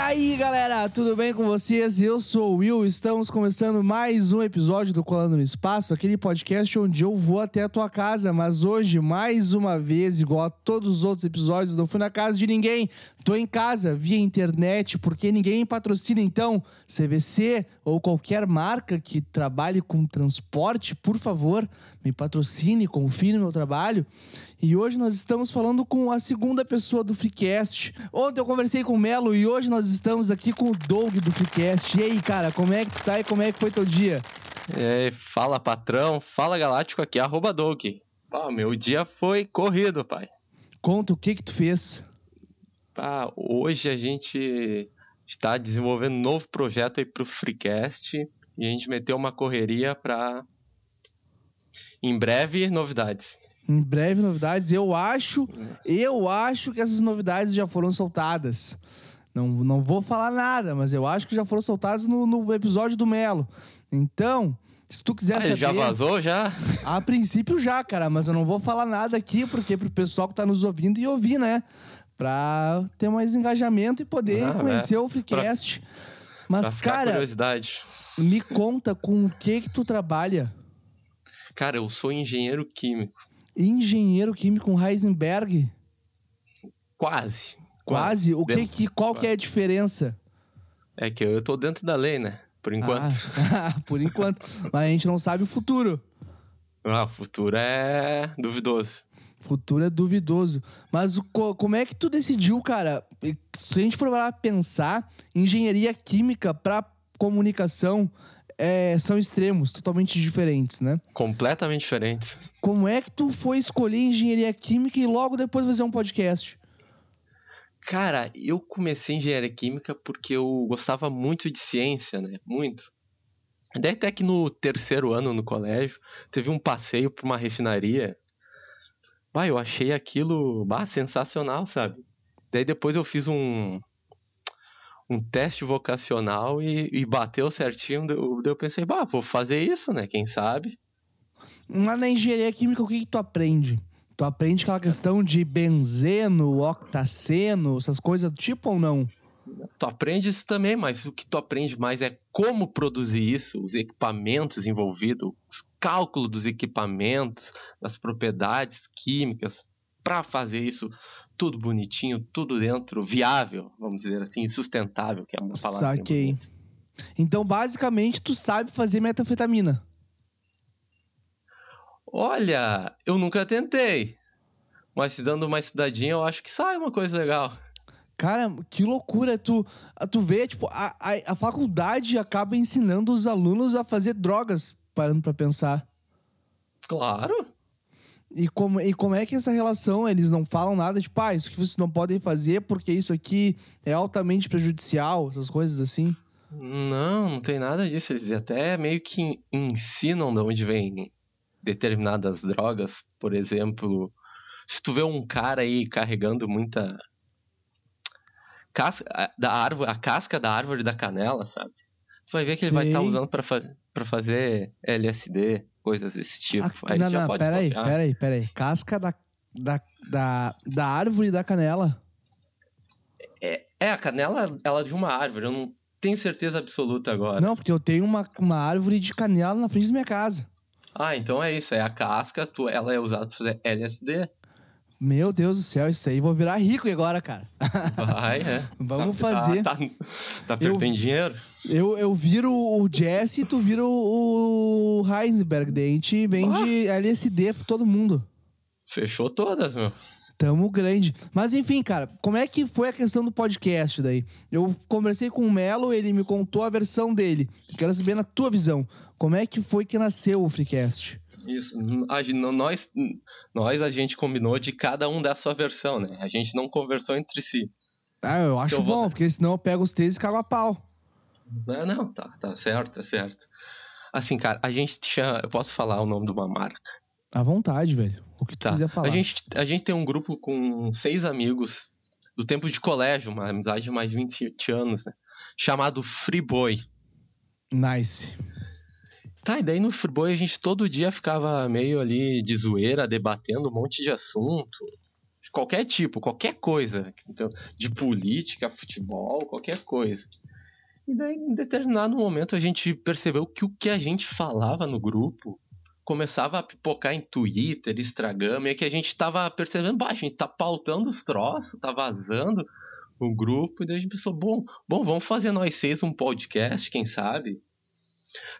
aí, galera, tudo bem com vocês? Eu sou o Will, estamos começando mais um episódio do Colando no Espaço, aquele podcast onde eu vou até a tua casa, mas hoje, mais uma vez, igual a todos os outros episódios, não fui na casa de ninguém, tô em casa, via internet, porque ninguém patrocina, então, CVC ou qualquer marca que trabalhe com transporte, por favor, me patrocine, confie no meu trabalho. E hoje nós estamos falando com a segunda pessoa do Freecast. Ontem eu conversei com o Melo e hoje nós estamos aqui com o Doug do Freecast. E aí, cara, como é que tu tá e como é que foi teu dia? É, fala patrão, fala galáctico aqui, arroba Doug. Ah, meu dia foi corrido, pai. Conta o que que tu fez. Ah, hoje a gente está desenvolvendo um novo projeto aí pro Freecast e a gente meteu uma correria para em breve novidades. Em breve novidades. Eu acho, eu acho que essas novidades já foram soltadas. Não, não vou falar nada, mas eu acho que já foram soltadas no, no episódio do Melo. Então, se tu quiser ah, saber. Já vazou já? A princípio já, cara, mas eu não vou falar nada aqui, porque pro pessoal que tá nos ouvindo e ouvir, né? Pra ter mais engajamento e poder ah, conhecer é. o Freecast. Pra, mas, pra cara. Curiosidade. Me conta com o que que tu trabalha. Cara, eu sou engenheiro químico engenheiro químico um Heisenberg? Quase. Quase? O que, que qual que é a diferença? É que eu tô dentro da lei, né? Por enquanto. Ah, por enquanto. Mas a gente não sabe o futuro. Ah, o futuro é duvidoso. Futuro é duvidoso. Mas o, como é que tu decidiu, cara? Se a gente for lá pensar, engenharia química para comunicação é, são extremos, totalmente diferentes, né? Completamente diferentes. Como é que tu foi escolher engenharia química e logo depois fazer um podcast? Cara, eu comecei engenharia química porque eu gostava muito de ciência, né? Muito. Daí até que no terceiro ano no colégio, teve um passeio para uma refinaria. Bah, eu achei aquilo bah, sensacional, sabe? Daí depois eu fiz um, um teste vocacional e, e bateu certinho. Eu, eu pensei, bah, vou fazer isso, né? Quem sabe? Lá na engenharia química, o que, que tu aprende? Tu aprende aquela questão de benzeno, octaceno, essas coisas do tipo ou não? Tu aprende isso também, mas o que tu aprende mais é como produzir isso, os equipamentos envolvidos, os cálculos dos equipamentos, das propriedades químicas para fazer isso tudo bonitinho, tudo dentro, viável, vamos dizer assim, sustentável, que é uma palavra. Saquei. Então, basicamente, tu sabe fazer metanfetamina. Olha, eu nunca tentei. Mas se dando uma estudadinha, eu acho que sai uma coisa legal. Cara, que loucura. Tu, tu vê, tipo, a, a, a faculdade acaba ensinando os alunos a fazer drogas, parando pra pensar. Claro. E como, e como é que essa relação, eles não falam nada, tipo, ah, isso que vocês não podem fazer porque isso aqui é altamente prejudicial, essas coisas assim? Não, não tem nada disso. Eles até meio que ensinam de onde vem determinadas drogas. Por exemplo, se tu vê um cara aí carregando muita casca da árvore, a casca da árvore da canela, sabe? Tu vai ver que ele vai estar tá usando para fa fazer LSD coisas desse tipo. Ah, aí não, não, peraí, peraí, peraí. Casca da, da, da, da árvore da canela? É, é, a canela, ela é de uma árvore, eu não tenho certeza absoluta agora. Não, porque eu tenho uma, uma árvore de canela na frente da minha casa. Ah, então é isso, é a casca, tu, ela é usada pra fazer LSD. Meu Deus do céu, isso aí vou virar rico agora, cara. Vai, é. Vamos tá, fazer. Tá, tá, tá perdendo dinheiro? Eu, eu viro o Jesse e tu vira o Heisenberg. Daí a gente vende ah. LSD pra todo mundo. Fechou todas, meu. Tamo grande. Mas enfim, cara, como é que foi a questão do podcast daí? Eu conversei com o Melo, ele me contou a versão dele. Quero saber na tua visão. Como é que foi que nasceu o Freecast? Isso. A, nós, nós, a gente combinou de cada um dar a sua versão, né? A gente não conversou entre si. Ah, eu acho então, bom, vou... porque senão eu pego os três e cago a pau. Não, não, tá, tá certo, tá certo. Assim, cara, a gente tinha. Eu posso falar o nome de uma marca? À vontade, velho. O que tu Tá. quiser falar. A gente, a gente tem um grupo com seis amigos do tempo de colégio, uma amizade de mais de 20 anos, né? Chamado Freeboy. Nice. Tá, e daí no Freeboy a gente todo dia ficava meio ali de zoeira, debatendo um monte de assunto. De qualquer tipo, qualquer coisa. Então, de política, futebol, qualquer coisa. E daí, em determinado momento, a gente percebeu que o que a gente falava no grupo começava a pipocar em Twitter, Instagram, e que a gente tava percebendo, bah, a gente tá pautando os troços, tá vazando o grupo, e daí a gente pensou, bom, bom, vamos fazer nós seis um podcast, quem sabe?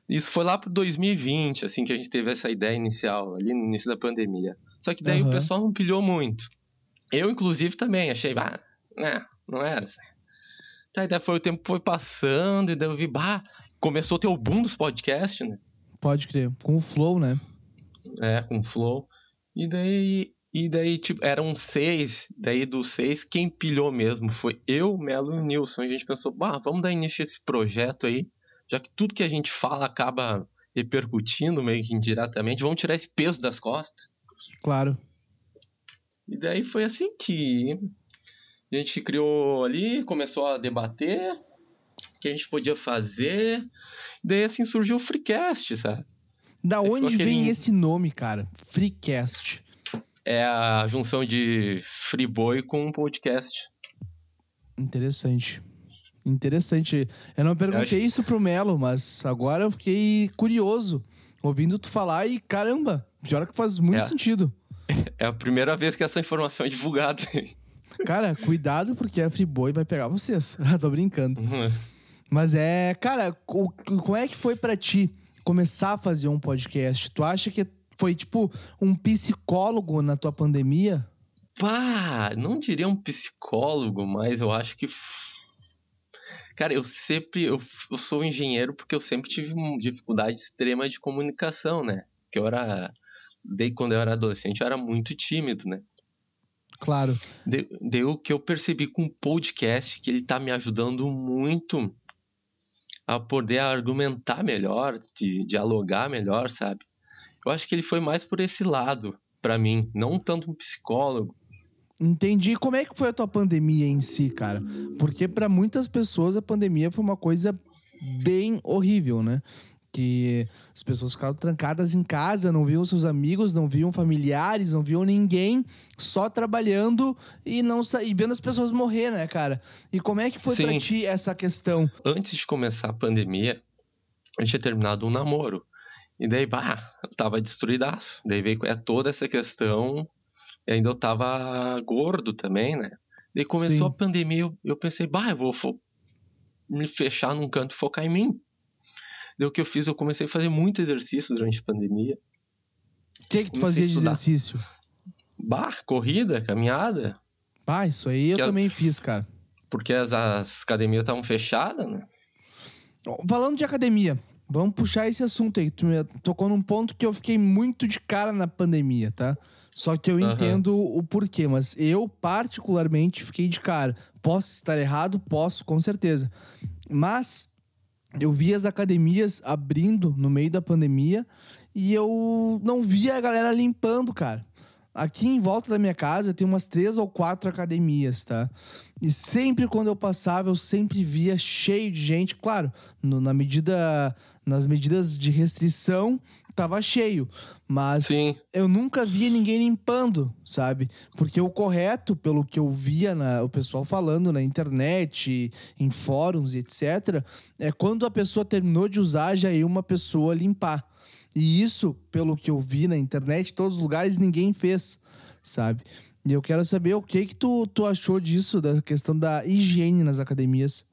Isso foi lá pro 2020, assim, que a gente teve essa ideia inicial, ali no início da pandemia. Só que daí Aham. o pessoal não pilhou muito. Eu, inclusive, também achei, bah, né, não era assim. Tá, daí foi, o tempo foi passando, e daí eu vi, bah, começou a ter o boom dos podcasts, né? Pode crer. Com o flow, né? É, com o Flow. E daí, e daí, tipo, eram seis. Daí dos seis, quem pilhou mesmo foi eu, Melo e o Nilson. A gente pensou, bah, vamos dar início a esse projeto aí, já que tudo que a gente fala acaba repercutindo meio que indiretamente. Vamos tirar esse peso das costas. Claro. E daí foi assim que a gente criou ali, começou a debater que a gente podia fazer. Daí assim surgiu o Freecast, sabe? Da onde vem aquele- esse nome, cara? Freecast. É a junção de Freeboy com um podcast. Interessante. Interessante. Eu não perguntei acho- isso pro Melo, mas agora eu fiquei curioso ouvindo tu falar e caramba, pior que faz muito É. sentido. É a primeira vez que essa informação é divulgada. Cara, cuidado porque a Freeboy vai pegar vocês. Tô brincando. Mas é, cara, o- como é que foi pra ti começar a fazer um podcast? Tu acha que foi tipo um psicólogo na tua pandemia? Pá, não diria um psicólogo, mas eu acho que. Cara, eu sempre. Eu, eu sou engenheiro porque eu sempre tive uma dificuldade extrema de comunicação, né? Que eu era. Desde quando eu era adolescente, eu era muito tímido, né? Claro. De- Daí o que eu percebi com o podcast, que ele tá me ajudando muito a poder argumentar melhor, de dialogar melhor, sabe? Eu acho que ele foi mais por esse lado, pra mim, não tanto um psicólogo. Entendi. Como é que foi a tua pandemia em si, cara? Porque pra muitas pessoas a pandemia foi uma coisa bem horrível, né? Que as pessoas ficaram trancadas em casa, não viam seus amigos, não viam familiares, não viam ninguém, só trabalhando e não e vendo as pessoas morrer, né, cara? E como é que foi pra Sim. ti essa questão? Antes de começar a pandemia, a gente tinha terminado um namoro. E daí, bah, eu tava destruidaço. Daí veio é, toda essa questão. E ainda eu tava gordo também, né? Daí começou Sim. a pandemia, eu, eu pensei, bah, eu vou fo- me fechar num canto e focar em mim. Daí o que eu fiz, eu comecei a fazer muito exercício durante a pandemia. O que que tu fazia de exercício? Bah, corrida, caminhada, Ah, isso aí eu Que a- também fiz, cara. porque as, as academias estavam fechadas, né? Falando de academia, vamos puxar esse assunto aí. Tu me tocou num ponto que eu fiquei muito de cara na pandemia, tá? Só que eu Aham. entendo o porquê, mas eu particularmente fiquei de cara. Posso estar errado? Posso, com certeza. Mas eu vi as academias abrindo no meio da pandemia e eu não via a galera limpando, cara. Aqui em volta da minha casa tem umas três ou quatro academias, tá? E sempre quando eu passava, eu sempre via cheio de gente. Claro, no- na medida, nas medidas de restrição, tava cheio. Mas Sim. eu nunca via ninguém limpando, sabe? Porque o correto, pelo que eu via na- o pessoal falando na internet, em fóruns e etc., é quando a pessoa terminou de usar, já ia uma pessoa limpar. E isso, pelo que eu vi na internet, em todos os lugares, ninguém fez, sabe? E eu quero saber o que que tu, tu achou disso, da questão da higiene nas academias.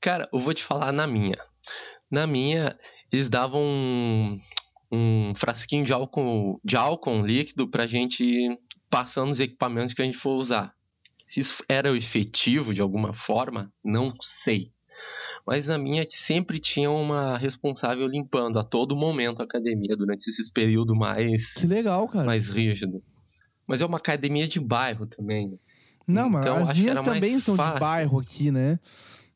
Cara, eu vou te falar na minha. Na minha, eles davam um, um frasquinho de álcool, de álcool líquido pra gente ir passando os equipamentos que a gente for usar. Se isso era efetivo de alguma forma, não sei. Mas na minha sempre tinha uma responsável limpando a todo momento a academia durante esses períodos mais, Que legal, cara. mais rígido. Mas é uma academia de bairro também. né? Não, mas Então, as minhas também são de bairro aqui, né?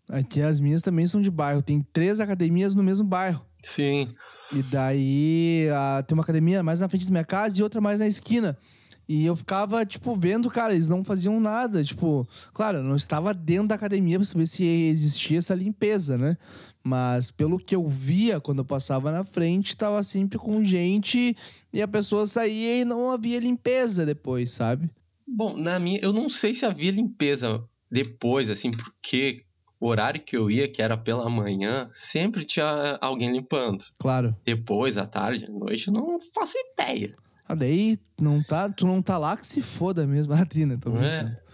Aqui as minhas também são de bairro. Tem três academias no mesmo bairro. Sim. E daí a, tem uma academia mais na frente da minha casa e outra mais na esquina. E eu ficava, tipo, vendo, cara, eles não faziam nada. Tipo, claro, eu não estava dentro da academia pra saber se existia essa limpeza, né? Mas pelo que eu via quando eu passava na frente, tava sempre com gente e a pessoa saía e não havia limpeza depois, sabe? Bom, na minha, eu não sei se havia limpeza depois, assim, porque o horário que eu ia, que era pela manhã, sempre tinha alguém limpando. Claro. Depois, à tarde, à noite, eu não faço ideia. Ah, daí não tá, tu não tá lá que se foda mesmo, a Trina, tô brincando. É.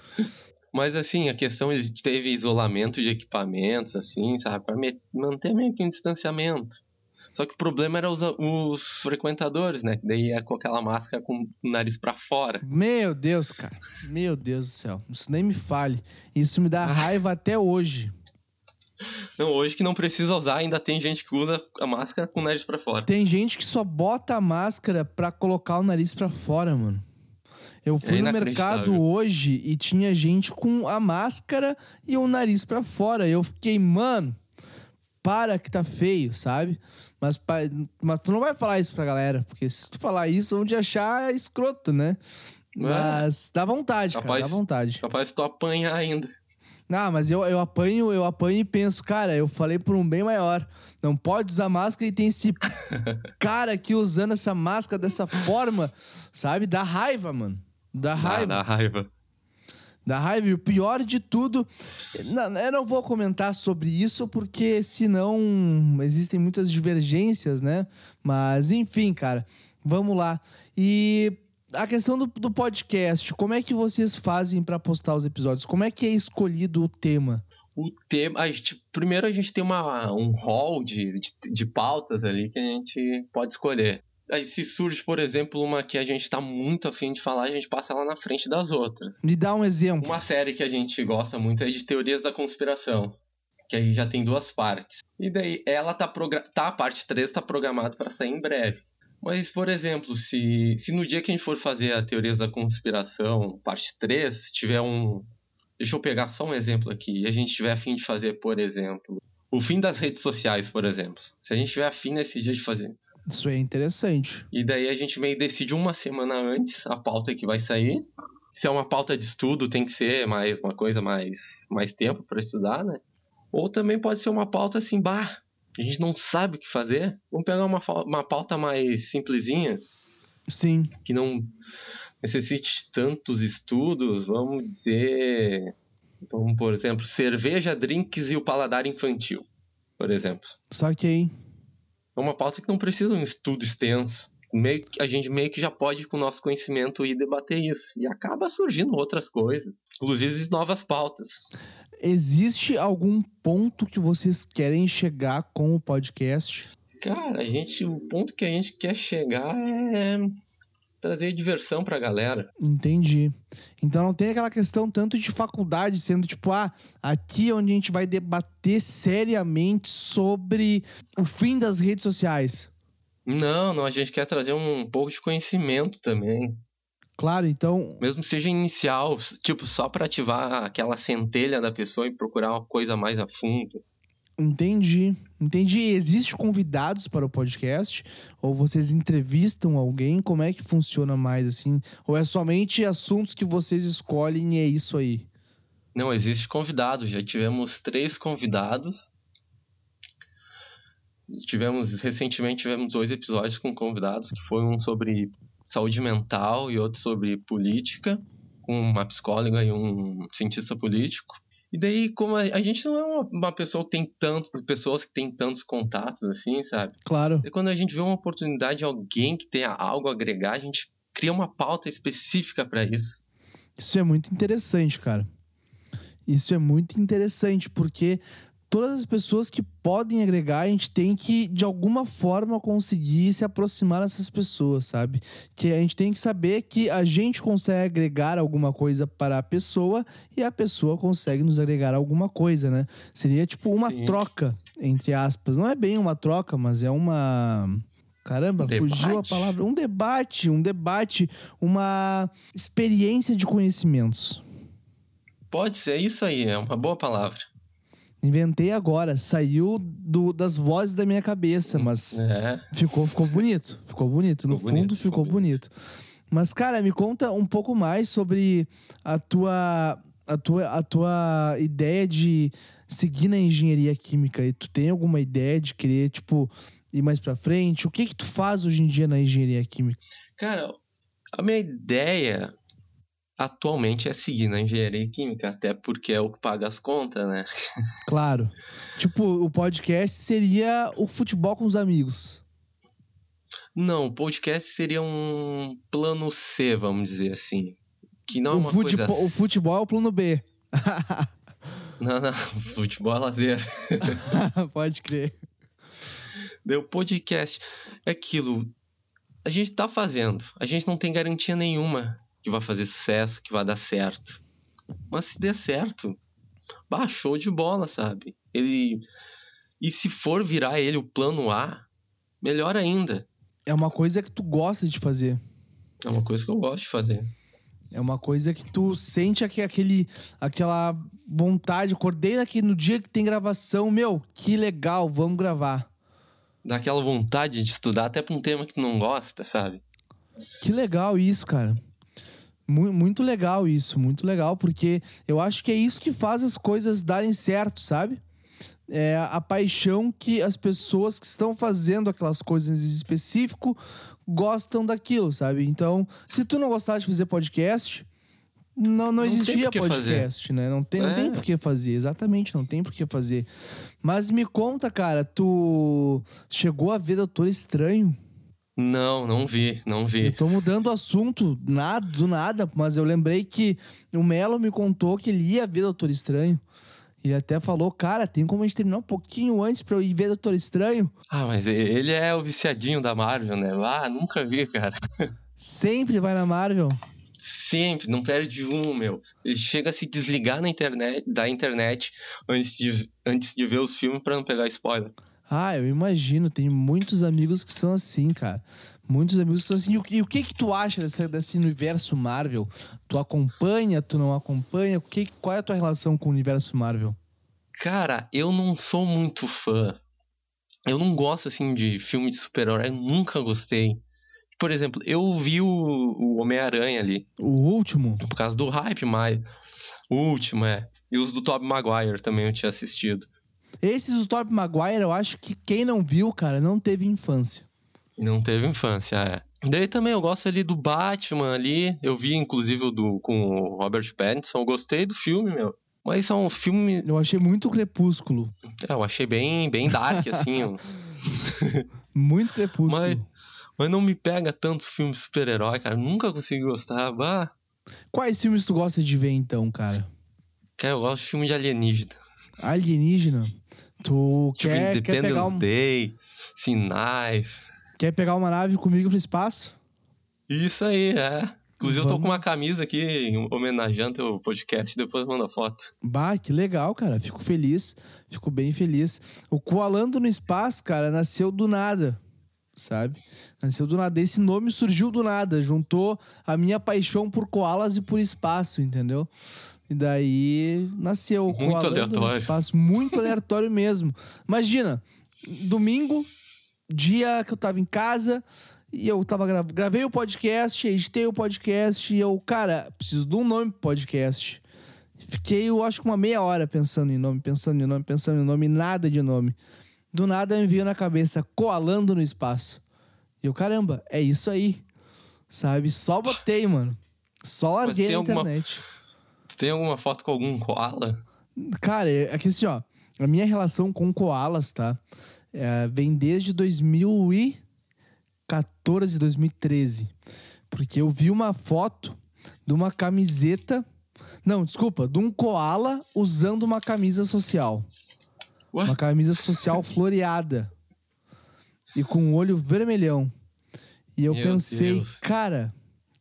Mas assim, a questão teve isolamento de equipamentos, assim, sabe? Pra manter meio que um distanciamento. Só que o problema era os, os frequentadores, né? Daí ia com aquela máscara com o nariz para fora. Meu Deus, cara. Meu Deus do céu. Isso nem me fale. Isso me dá raiva até hoje. Não, hoje que não precisa usar, ainda tem gente que usa a máscara com o nariz para fora. Tem gente que só bota a máscara pra colocar o nariz para fora, mano. Eu fui É no mercado hoje e tinha gente com a máscara e o nariz para fora. Eu fiquei, mano, para que tá feio, sabe? Mas, mas tu não vai falar isso pra galera, porque se tu falar isso, vão te achar escroto, né? Mas dá vontade, cara, Capaz. dá vontade. Capaz de tu apanhar ainda. Ah, mas eu, eu apanho, eu apanho e penso, cara, eu falei por um bem maior. Não pode usar máscara e tem esse cara aqui usando essa máscara dessa forma, sabe? Dá raiva, mano. Dá Dá, raiva. dá raiva. Da raiva. E o pior de tudo, não, eu não vou comentar sobre isso porque senão existem muitas divergências, né? Mas enfim, cara, vamos lá. E a questão do, do podcast, como é que vocês fazem pra postar os episódios? Como é que é escolhido o tema? O tema. A gente, primeiro a gente tem uma, um hall de, de, de pautas ali que a gente pode escolher. Aí se surge, por exemplo, uma que a gente tá muito afim de falar, a gente passa ela na frente das outras. Me dá um exemplo. Uma série que a gente gosta muito é de teorias da conspiração. Que aí já tem duas partes. E daí ela tá progra- tá a parte 3 tá programada para sair em breve. Mas, por exemplo, se, se no dia que a gente for fazer a teorias da conspiração, parte 3, tiver um. Deixa eu pegar só um exemplo aqui. E a gente tiver afim de fazer, por exemplo, o fim das redes sociais, por exemplo. Se a gente tiver afim nesse dia de fazer. Isso é interessante. E daí a gente meio decide uma semana antes a pauta que vai sair. Se é uma pauta de estudo, tem que ser mais uma coisa mais, mais tempo para estudar, né? Ou também pode ser uma pauta assim, bah, a gente não sabe o que fazer. Vamos pegar uma, uma pauta mais simplesinha, Sim. que não necessite tantos estudos. Vamos dizer, vamos, por exemplo, cerveja, drinks e o paladar infantil, por exemplo. Só que aí. É uma pauta que não precisa de um estudo extenso. Meio que, a gente meio que já pode, com o nosso conhecimento, ir debater isso. E acaba surgindo outras coisas, inclusive novas pautas. Existe algum ponto que vocês querem chegar com o podcast? Cara, a gente, o ponto que a gente quer chegar é trazer diversão pra galera. Entendi. Então não tem aquela questão tanto de faculdade, sendo tipo, ah, aqui é onde a gente vai debater seriamente sobre o fim das redes sociais. Não, não, a gente quer trazer um pouco de conhecimento também. Claro, então, Mesmo seja inicial, tipo, só pra ativar aquela centelha da pessoa e procurar uma coisa mais a fundo. entendi. Entendi. Existe convidados para o podcast? Ou vocês entrevistam alguém? Como é que funciona mais assim? Ou é somente assuntos que vocês escolhem e é isso aí? Não, existe convidados. Já tivemos três convidados. Tivemos, recentemente, tivemos dois episódios com convidados, que foi um sobre saúde mental e outro sobre política, com uma psicóloga e um cientista político. E daí, como a, a gente não é uma, uma pessoa que tem tantos, pessoas que tem tantos contatos assim, sabe? Claro. E quando a gente vê uma oportunidade de alguém que tenha algo a agregar, a gente cria uma pauta específica para isso. Isso é muito interessante, cara. Isso é muito interessante, porque todas as pessoas que podem agregar, a gente tem que, de alguma forma, conseguir se aproximar dessas pessoas, sabe? Que a gente tem que saber que a gente consegue agregar alguma coisa para a pessoa e a pessoa consegue nos agregar alguma coisa, né? Seria tipo uma Sim. troca, entre aspas. Não é bem uma troca, mas é uma. Caramba, fugiu a Debate? palavra. Um debate, um debate, uma experiência de conhecimentos. Pode ser isso aí, é uma boa palavra. Inventei agora, saiu do, das vozes da minha cabeça, mas É. ficou, ficou bonito. Ficou bonito. No Ficou fundo, bonito, ficou, ficou bonito. Mas, cara, me conta um pouco mais sobre a tua, a tua, a tua ideia de seguir na engenharia química. E tu tem alguma ideia de querer, tipo, ir mais pra frente? O que que tu faz hoje em dia na engenharia química? Cara, a minha ideia atualmente é seguir na engenharia química, até porque é o que paga as contas, né? Claro. Tipo, o podcast seria o futebol com os amigos. Não, o podcast seria um plano C, vamos dizer assim. Que não é o, uma futebol, coisa... o futebol é o plano B. Não, não, futebol é lazer. Pode crer. O podcast é aquilo. A gente tá fazendo. A gente não tem garantia nenhuma que vai fazer sucesso, que vai dar certo. Mas se der certo, show de bola, sabe? Ele. E se for virar ele o plano A, melhor ainda. É uma coisa que tu gosta de fazer. É uma coisa que eu gosto de fazer. É uma coisa que tu sente aquele, aquela vontade. Acordei aqui no dia que tem gravação. Meu, que legal, vamos gravar. Dá aquela vontade de estudar até pra um tema que tu não gosta, sabe? Que legal isso, cara. Mu- Muito legal isso, muito legal, porque eu acho que é isso que faz as coisas darem certo, sabe? É a paixão que as pessoas que estão fazendo aquelas coisas em específico gostam daquilo, sabe? Então, se tu não gostar de fazer podcast, não, não, Não existia podcast, né? Não tem, não tem É. por que fazer, exatamente, não tem por que fazer. Mas me conta, cara, tu chegou a ver Doutor Estranho? Não, não vi, não Eu vi. tô mudando o assunto, nada, do nada, mas eu lembrei que o Melo me contou que ele ia ver Doutor Estranho. Ele até falou, cara, tem como a gente terminar um pouquinho antes pra eu ir ver Doutor Estranho? Ah, mas ele é o viciadinho da Marvel, né? Ah, nunca vi, cara. Sempre vai na Marvel. Sempre, não perde um, meu. Ele chega a se desligar na internet, da internet antes de, antes de ver os filmes pra não pegar spoiler. Ah, eu imagino, tem muitos amigos que são assim, cara. Muitos amigos que são assim. E o, e o que que tu acha desse, desse universo Marvel? Tu acompanha, tu não acompanha? O que, qual é a tua relação com o universo Marvel? Cara, eu não sou muito fã. Eu não gosto, assim, de filme de super-herói. Eu nunca gostei. Por exemplo, eu vi o, o Homem-Aranha ali, O último? por causa do hype, mas o último, é. E os do Tobey Maguire também eu tinha assistido. Esses do Tobey Maguire, eu acho que quem não viu, cara, não teve infância. Não teve infância, é. Daí também eu gosto ali do Batman ali. Eu vi, inclusive, o do, com o Robert Pattinson. Eu gostei do filme, meu. Mas é um filme. Eu achei muito Crepúsculo. é, eu achei bem, bem dark, assim. Muito Crepúsculo. Mas, mas não me pega tanto filme super-herói, cara. Nunca consegui gostar. Bah, Quais filmes tu gosta de ver, então, cara? cara, eu gosto de filme de alienígena. Alienígena? Tu Tipo, quer, quer, pegar um- Day, Sinais. quer pegar uma nave comigo pro espaço? Isso aí, é. Inclusive, eu tô Vamos. com uma camisa aqui homenageando teu podcast. Depois manda foto. Bah, que legal, cara. Fico feliz. Fico bem feliz. O Koalando no Espaço, cara, nasceu do nada. Sabe? Nasceu do nada. Esse nome surgiu do nada. Juntou a minha paixão por koalas e por espaço, entendeu? E daí nasceu o Muito aleatório. Espaço. Muito aleatório mesmo. Imagina, domingo, dia que eu tava em casa. E eu tava gra gravei o podcast, editei o podcast e eu, cara, preciso de um nome pro podcast. Fiquei, eu acho que uma meia hora pensando em nome, pensando em nome, pensando em nome, nada de nome. Do nada me veio na cabeça, coalando no espaço. E eu, caramba, é isso aí. Sabe? Só botei, mano. Só larguei na alguma- internet. Tu tem alguma foto com algum koala? Cara, é que assim, ó, a minha relação com koalas, tá? É, vem desde 2014, 2013. Porque eu vi uma foto de uma camiseta. Não, desculpa, de um koala usando uma camisa social. Ué? Uma camisa social floreada. E com o olho vermelhão. E eu Meu pensei, Deus. cara,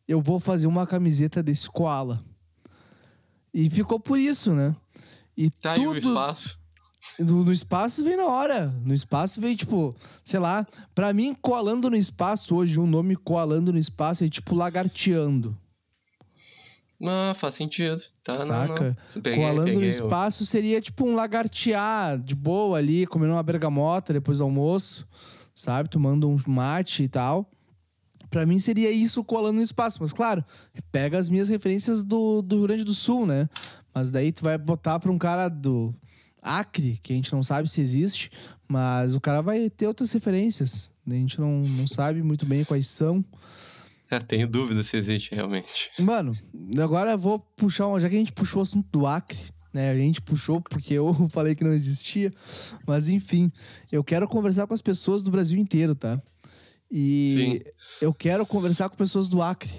eu vou fazer uma camiseta desse koala. E ficou por isso, né? E Tá aí o tudo espaço. no, no espaço vem na hora. No espaço vem, tipo, sei lá. Pra mim, coalando no espaço hoje, um nome coalando no espaço é tipo lagarteando. Ah, faz sentido. Tá, saca? Não, não. Peguei, Coalando peguei, no eu- espaço seria tipo um lagartear de boa ali, comendo uma bergamota depois do almoço, sabe? Tomando um mate e tal. Pra mim seria isso coalando no espaço. Mas claro, pega as minhas referências do, do Rio Grande do Sul, né? Mas daí tu vai botar pra um cara do Acre, que a gente não sabe se existe, mas o cara vai ter outras referências. A gente não, não sabe muito bem quais são. É, tenho dúvida se existe realmente. Mano, agora eu vou puxar, um, já que a gente puxou o assunto do Acre, né? A gente puxou porque eu falei que não existia, mas enfim, eu quero conversar com as pessoas do Brasil inteiro, tá? E eu quero conversar com pessoas do Acre.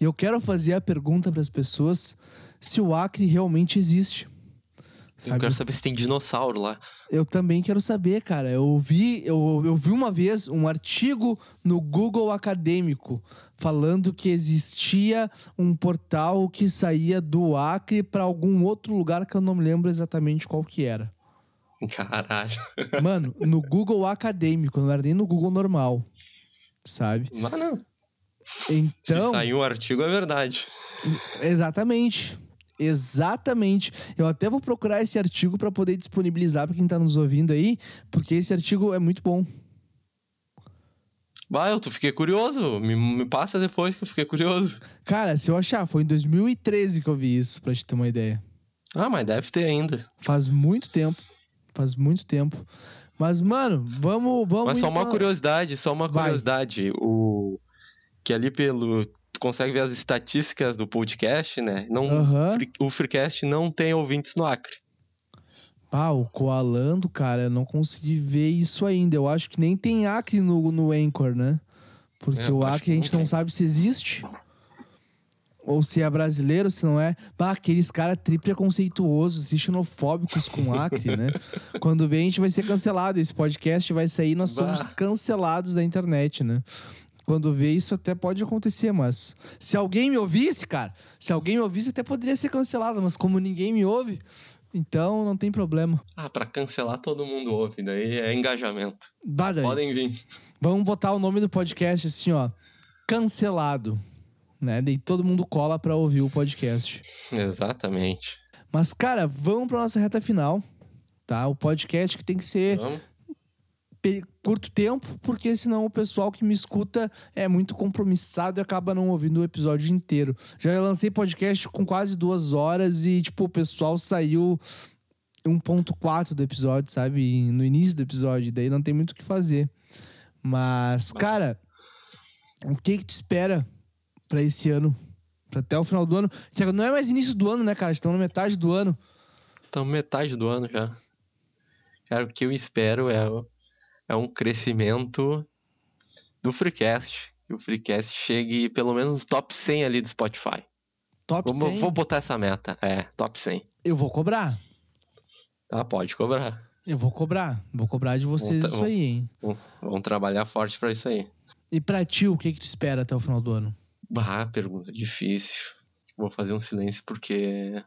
E eu quero fazer a pergunta para as pessoas se o Acre realmente existe. Eu Sabe? quero saber se tem dinossauro lá. Eu também quero saber, cara. Eu vi, eu, eu vi uma vez um artigo no Google Acadêmico falando que existia um portal que saía do Acre para algum outro lugar que eu não me lembro exatamente qual que era. Caralho. Mano, no Google Acadêmico, não era nem no Google normal. Sabe? Mas não. Então, Se sair um artigo, é verdade. exatamente. Exatamente. Eu até vou procurar esse artigo para poder disponibilizar para quem tá nos ouvindo aí, porque esse artigo é muito bom. Bah, eu fiquei curioso. Me, me passa depois que eu fiquei curioso. Cara, se eu achar, foi em 2013 que eu vi isso, pra te ter uma ideia. Ah, mas deve ter ainda. Faz muito tempo. Faz muito tempo. Mas, mano, vamos. vamos Mas só uma então- curiosidade, só uma Vai. curiosidade. O que ali pelo consegue ver as estatísticas do podcast, né? Não. Free- o Freecast não tem ouvintes no Acre. Ah, o Coalando, cara, eu não consegui ver isso ainda. Eu acho que nem tem Acre no, no Anchor, né? Porque É, o Acre a não gente não tem. sabe se existe. Ou se é brasileiro, se não é. Bah, aqueles caras tri preconceituosos, tri xenofóbicos com Acre, né? Quando vem, a gente vai ser cancelado. Esse podcast vai sair, nós Bah. somos cancelados da internet, né? Quando vê isso até pode acontecer, mas se alguém me ouvisse, cara, se alguém me ouvisse até poderia ser cancelado, mas como ninguém me ouve, então não tem problema. Ah, pra cancelar todo mundo ouve, daí é engajamento. Bah, daí. Podem vir. Vamos botar o nome do podcast assim, ó. Cancelado. Né? Daí todo mundo cola pra ouvir o podcast. Exatamente. Mas, cara, vamos pra nossa reta final. Tá? O podcast que tem que ser Vamos? Curto tempo, porque senão o pessoal que me escuta é muito compromissado e acaba não ouvindo o episódio inteiro. Já lancei podcast com quase duas horas e, tipo, o pessoal saiu 1.4 do episódio, sabe? No início do episódio, daí não tem muito o que fazer. Mas, cara, o que que tu espera pra esse ano? Pra até o final do ano? Que não é mais início do ano, né, cara? Estamos na metade do ano. Estamos metade do ano já. Cara, o que eu espero é, é um crescimento do Freecast. Que o Freecast chegue pelo menos nos top 100 ali do Spotify. Top Vou, 100. vou botar essa meta. É, top 100. Eu vou cobrar. Tá, pode cobrar. Eu vou cobrar. Vou cobrar de vocês isso aí, hein? Vamos- Vamos trabalhar forte pra isso aí. E pra ti, o que que tu espera até o final do ano? Bah, pergunta difícil. Vou fazer um silêncio porque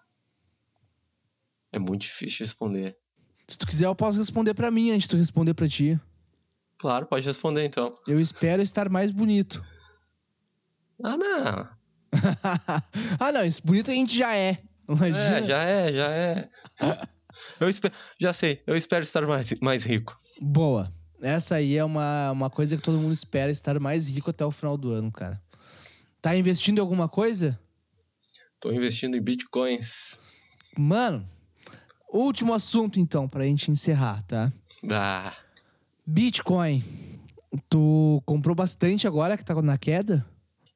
é muito difícil de responder. Se tu quiser, eu posso responder pra mim antes de tu responder pra ti. Claro, pode responder então. Eu espero estar mais bonito. Ah, não. ah, não, isso bonito a gente já é. Imagina. É, já é, já é. Eu espero, já sei, eu espero estar mais, mais rico. Boa. Essa aí é uma, uma coisa que todo mundo espera, estar mais rico até o final do ano, cara. Tá investindo em alguma coisa? Tô investindo em bitcoins. Mano, último assunto então, pra gente encerrar, tá? Ah, Bitcoin. Tu comprou bastante agora que tá na queda?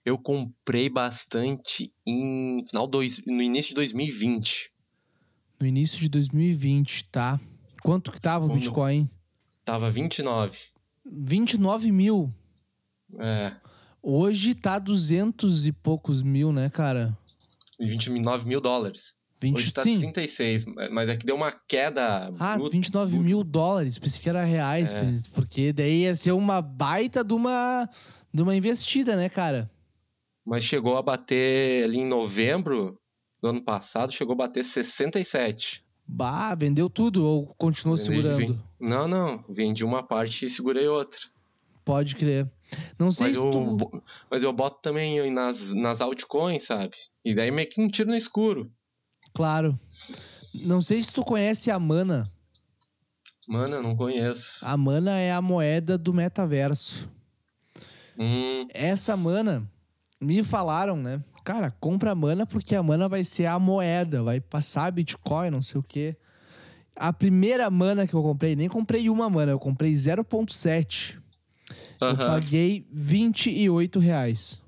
eu comprei bastante em final dois, no início de 2020. No início de 2020, tá? Quanto que tava o Quando? Bitcoin? Tava 29. 29 mil. É, Hoje tá 200 e poucos mil, né, cara? 29 mil dólares. 20, Hoje tá sim. 36, mas é que deu uma queda Ah, bruta. 29 mil dólares. Pensei que era reais, É. porque daí ia ser uma baita de uma, de uma investida, né, cara? Mas chegou a bater ali em novembro do ano passado, chegou a bater 67. Bah, vendeu tudo ou continuou Vendi- segurando? Não, não. Vendi uma parte e segurei outra. Pode crer. Não sei Mas se eu, tu. bo- mas eu boto também nas, nas altcoins, sabe? E daí meio que um tiro no escuro. Claro. Não sei se tu conhece a Mana. Mano, eu não conheço. A Mana é a moeda do metaverso. Hum, Essa Mana, me falaram, né? Cara, compra a Mana porque a Mana vai ser a moeda, vai passar Bitcoin, não sei o quê. A primeira Mana que eu comprei, nem comprei uma Mana, eu comprei 0.7. Eu aham. paguei 28 reais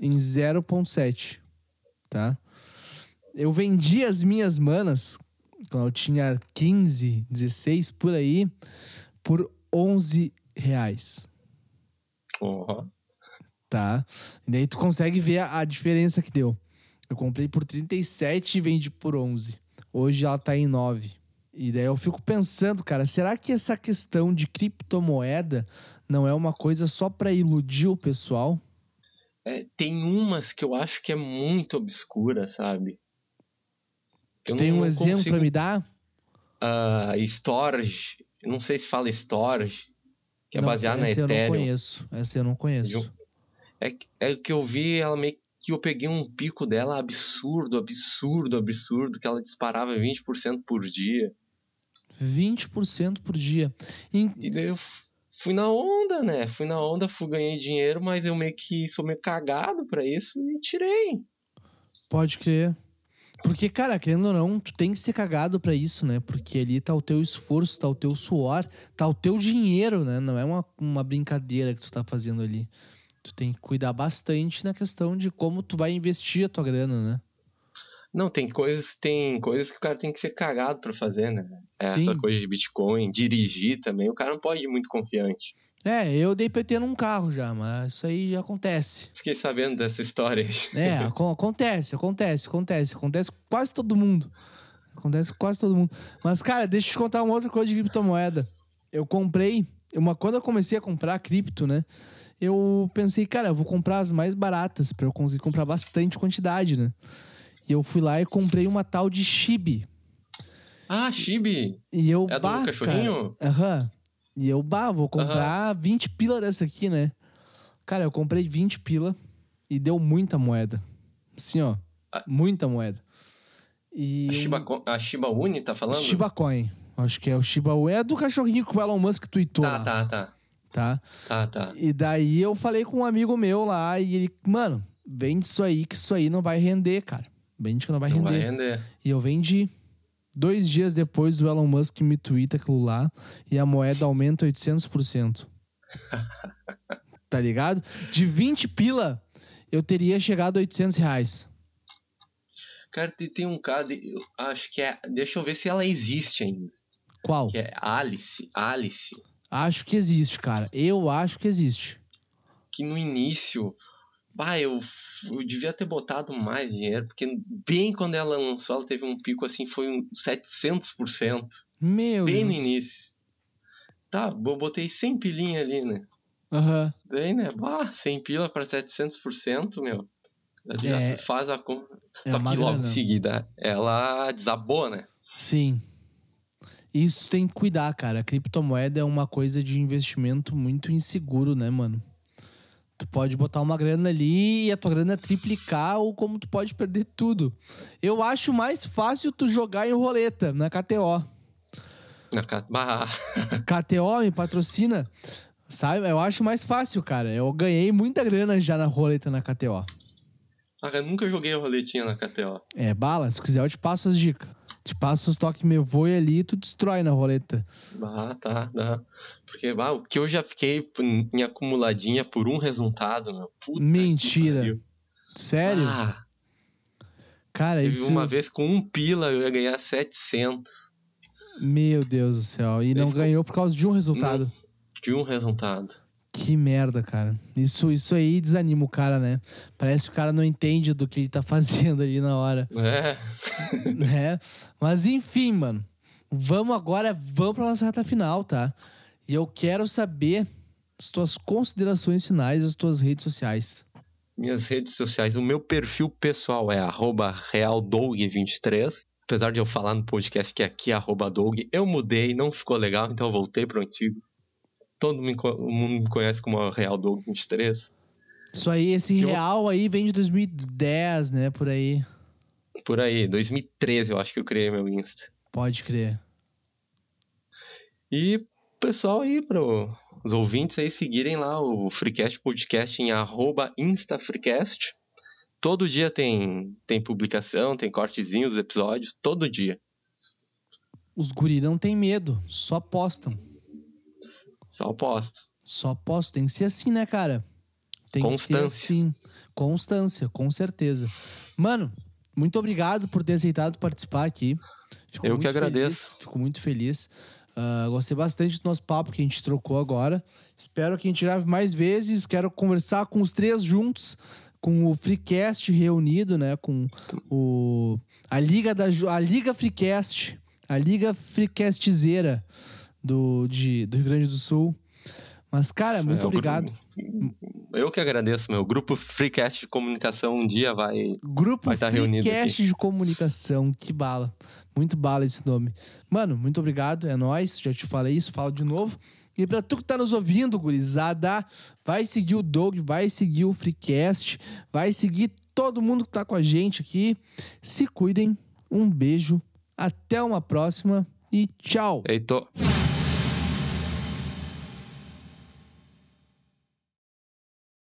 em 0.7, tá? Eu vendi as minhas manas quando eu tinha 15, 16 por aí por 11 reais, Ó. tá? E daí tu consegue ver a, a diferença que deu. Eu comprei por 37 e vendi por 11. Hoje ela tá em 9. E daí eu fico pensando, cara, será que essa questão de criptomoeda não é uma coisa só pra iludir o pessoal? É, tem umas que eu acho que é muito obscura, sabe? Eu tem não- um não exemplo consigo- pra me dar? Ah, storage, não sei se fala storage, que é Não, baseado na essa eu não Ethereum. conheço. Essa eu não conheço. É, que- é o que eu vi, ela meio que eu peguei um pico dela absurdo, absurdo, absurdo, que ela disparava 20% por dia. 20% por dia. Em- E daí eu fui na onda, né? Fui na onda, fui, ganhei dinheiro, mas eu meio que sou meio cagado pra isso e tirei. Pode crer. Porque, cara, querendo ou não, tu tem que ser cagado pra isso, né? Porque ali tá o teu esforço, tá o teu suor, tá o teu dinheiro, né? Não é uma, uma brincadeira que tu tá fazendo ali. Tu tem que cuidar bastante na questão de como tu vai investir a tua grana, né? Não, tem coisas, tem coisas que o cara tem que ser cagado pra fazer, né? Essa Sim. coisa de Bitcoin, dirigir também, o cara não pode ir muito confiante. É, eu dei PT num carro já, mas isso aí já acontece. Fiquei sabendo dessa história. É, acon- acontece, acontece, acontece. Acontece com quase todo mundo. Acontece com quase todo mundo. Mas, cara, deixa eu te contar uma outra coisa de criptomoeda. Eu comprei, uma, quando eu comecei a comprar cripto, né? Eu pensei, cara, eu vou comprar as mais baratas pra eu conseguir comprar bastante quantidade, né? E eu fui lá e comprei uma tal de Shibi. Ah, Chibi! E eu, É do bah, cachorrinho? Aham. E eu, bah, vou comprar 20 pila dessa aqui, né? Cara, eu comprei 20 pila e deu muita moeda. Assim, ó. Ah. Muita moeda. E A Shiba, a Shiba Uni tá falando? Shiba Coin. Acho que é o Shiba Uni. É do cachorrinho que o Elon Musk tweetou Tá, lá, tá, tá. tá? Tá, tá. E daí eu falei com um amigo meu lá e ele, mano, vende isso aí que isso aí não vai render, cara. Vende que não vai Não render. vai render. E eu vendi. Dois dias depois, o Elon Musk me twitta aquilo lá e a moeda aumenta 800%. tá ligado? De 20 pila, eu teria chegado a 800 reais. Cara, tem, tem um eu acho que é. Deixa eu ver se ela existe ainda. Qual? Que é Alice. Alice. Acho que existe, cara. Eu acho que existe. Que no início. Bah, eu, eu devia ter botado mais dinheiro, porque bem quando ela lançou, ela teve um pico assim, foi um 700%. Meu bem no Deus. início. Tá, eu botei 100 pilinha ali, né? Aham. Daí, né? Bah, 100 pila pra 700%, meu. Já É- faz a conta. é Só que logo em seguida ela desabou, né? Sim. Isso tem que cuidar, cara. A criptomoeda é uma coisa de investimento muito inseguro, né, mano? Tu pode botar uma grana ali e a tua grana triplicar, ou como tu pode perder tudo. Eu acho mais fácil tu jogar em roleta, na KTO. Na Bah, KTO me patrocina, sabe? Eu acho mais fácil, cara. Eu ganhei muita grana já na roleta na KTO. ah, eu nunca joguei a roletinha na KTO. É, bala, se quiser eu te passo as dicas. Te passo os toques me voe ali e tu destrói na roleta. Ah, tá, tá. Porque o que eu já fiquei em acumuladinha por um resultado, meu. Puta Mentira. Sério? Ah, Cara, teve isso. uma vez com um pila eu ia ganhar 700 Meu Deus do céu. E não ficou- ganhou por causa de um resultado. de um resultado. Que merda, cara. Isso, isso aí desanima o cara, né? Parece que o cara não entende do que ele tá fazendo ali na hora, É, né? Mas enfim, mano. Vamos agora, vamos pra nossa reta final, tá? E eu quero saber as tuas considerações finais, as tuas redes sociais. minhas redes sociais, o meu perfil pessoal é arroba realdog23. Apesar de eu falar no podcast que é aqui arroba Doug, eu mudei, não ficou legal, então eu voltei pro antigo. Todo mundo me conhece como Real Doug 23. Isso aí, esse eu... real aí vem de 2010, né? Por aí. Por aí, 2013 eu acho que eu criei meu Insta. Pode crer. E pessoal aí, para os ouvintes aí seguirem lá o Freecast Podcast em arroba InstaFreecast. Todo dia tem, tem publicação, tem cortezinhos episódios, todo dia. Os guri não tem medo, só postam. Só postam. Só postam. Tem que ser assim, né, cara? Tem Constância. que ser assim. Constância, com certeza. Mano, muito obrigado por ter aceitado participar aqui. Fico Eu que agradeço. Feliz, fico muito feliz. Uh, gostei bastante do nosso papo que a gente trocou agora. Espero que a gente grave mais vezes. Quero conversar com os três juntos, com o Freecast reunido, né? Com o a Liga da a Liga Freecast, a Liga Freecastzeira do de, do Rio Grande do Sul. Mas cara, muito é, obrigado. Eu que agradeço, meu grupo Freecast de comunicação um dia vai grupo vai estar tá reunido Freecast de comunicação, que bala. Muito bala esse nome. Mano, muito obrigado, é nós. Já te falei isso, falo de novo. E pra tu que tá nos ouvindo, gurizada, vai seguir o Doug, vai seguir o Freecast, vai seguir todo mundo que tá com a gente aqui. Se cuidem, um beijo, até uma próxima e tchau. Heitor.